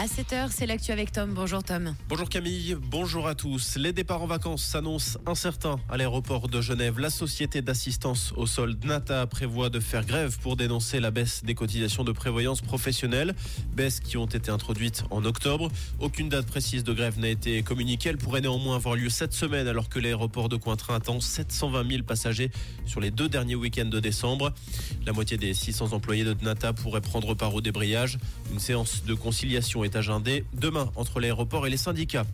À 7h, c'est l'actu avec Tom. Bonjour Tom. Bonjour Camille, bonjour à tous. Les départs en vacances s'annoncent incertains à l'aéroport de Genève. La société d'assistance au sol Nata prévoit de faire grève pour dénoncer la baisse des cotisations de prévoyance professionnelle, baisse qui ont été introduites en octobre. Aucune date précise de grève n'a été communiquée. Elle pourrait néanmoins avoir lieu cette semaine alors que l'aéroport de Cointrin attend 720 000 passagers sur les deux derniers week-ends de décembre. La moitié des 600 employés de Nata pourraient prendre part au débrayage. Une séance de conciliation est agendée demain entre l'aéroport et les syndicats.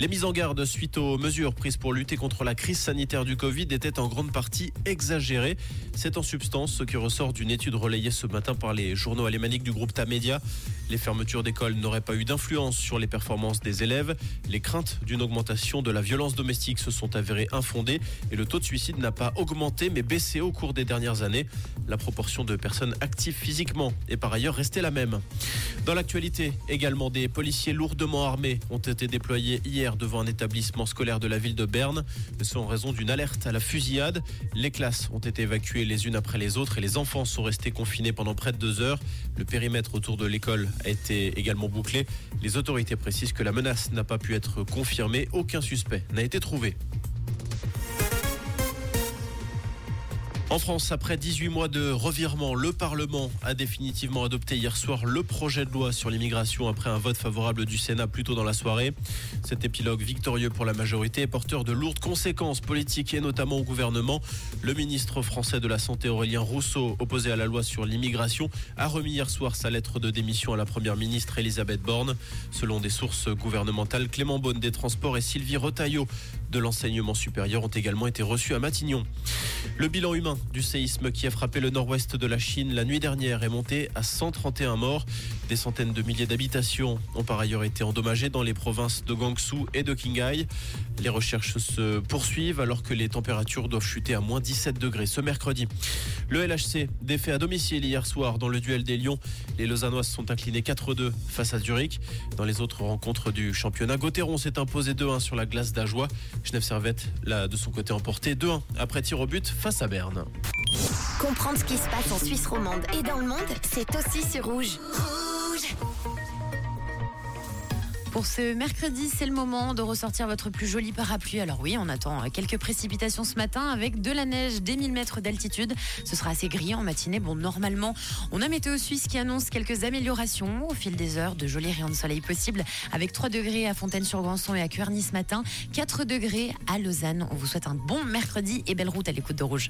Les mises en garde suite aux mesures prises pour lutter contre la crise sanitaire du Covid étaient en grande partie exagérées. C'est en substance ce qui ressort d'une étude relayée ce matin par les journaux alémaniques du groupe Tamedia. Les fermetures d'écoles n'auraient pas eu d'influence sur les performances des élèves. Les craintes d'une augmentation de la violence domestique se sont avérées infondées et le taux de suicide n'a pas augmenté mais baissé au cours des dernières années. La proportion de personnes actives physiquement est par ailleurs restée la même. Dans l'actualité, également des policiers lourdement armés ont été déployés hier devant un établissement scolaire de la ville de Berne. Ce en raison d'une alerte à la fusillade. Les classes ont été évacuées les unes après les autres et les enfants sont restés confinés pendant près de deux heures. Le périmètre autour de l'école a été également bouclé. Les autorités précisent que la menace n'a pas pu être confirmée. Aucun suspect n'a été trouvé. En France, après 18 mois de revirement, le Parlement a définitivement adopté hier soir le projet de loi sur l'immigration après un vote favorable du Sénat plus tôt dans la soirée. Cet épilogue victorieux pour la majorité est porteur de lourdes conséquences politiques et notamment au gouvernement. Le ministre français de la Santé Aurélien Rousseau, opposé à la loi sur l'immigration, a remis hier soir sa lettre de démission à la première ministre Elisabeth Borne. Selon des sources gouvernementales, Clément Beaune des Transports et Sylvie Retailleau de l'enseignement supérieur ont également été reçus à Matignon. Le bilan humain du séisme qui a frappé le nord-ouest de la Chine la nuit dernière est monté à 131 morts. Des centaines de milliers d'habitations ont par ailleurs été endommagées dans les provinces de Gansu et de Qinghai. Les recherches se poursuivent alors que les températures doivent chuter à moins 17 degrés ce mercredi. Le LHC défait à domicile hier soir dans le duel des Lions. Les Lausannois sont inclinés 4-2 face à Zurich. Dans les autres rencontres du championnat, Gauthieron s'est imposé 2-1 sur la glace d'Ajoie. Genève Servette l'a de son côté emporté 2-1 après tir au but face à Berne. Comprendre ce qui se passe en Suisse romande et dans le monde, c'est aussi sur Rouge. Pour ce mercredi, c'est le moment de ressortir votre plus joli parapluie. Alors oui, on attend quelques précipitations ce matin avec de la neige des 1000 mètres d'altitude. Ce sera assez gris en matinée. Bon, normalement, on a Météo Suisse qui annonce quelques améliorations au fil des heures. De jolis rayons de soleil possibles avec 3 degrés à Fontaine-sur-Granson et à Cuerny ce matin, 4 degrés à Lausanne. On vous souhaite un bon mercredi et belle route à l'écoute de Rouge.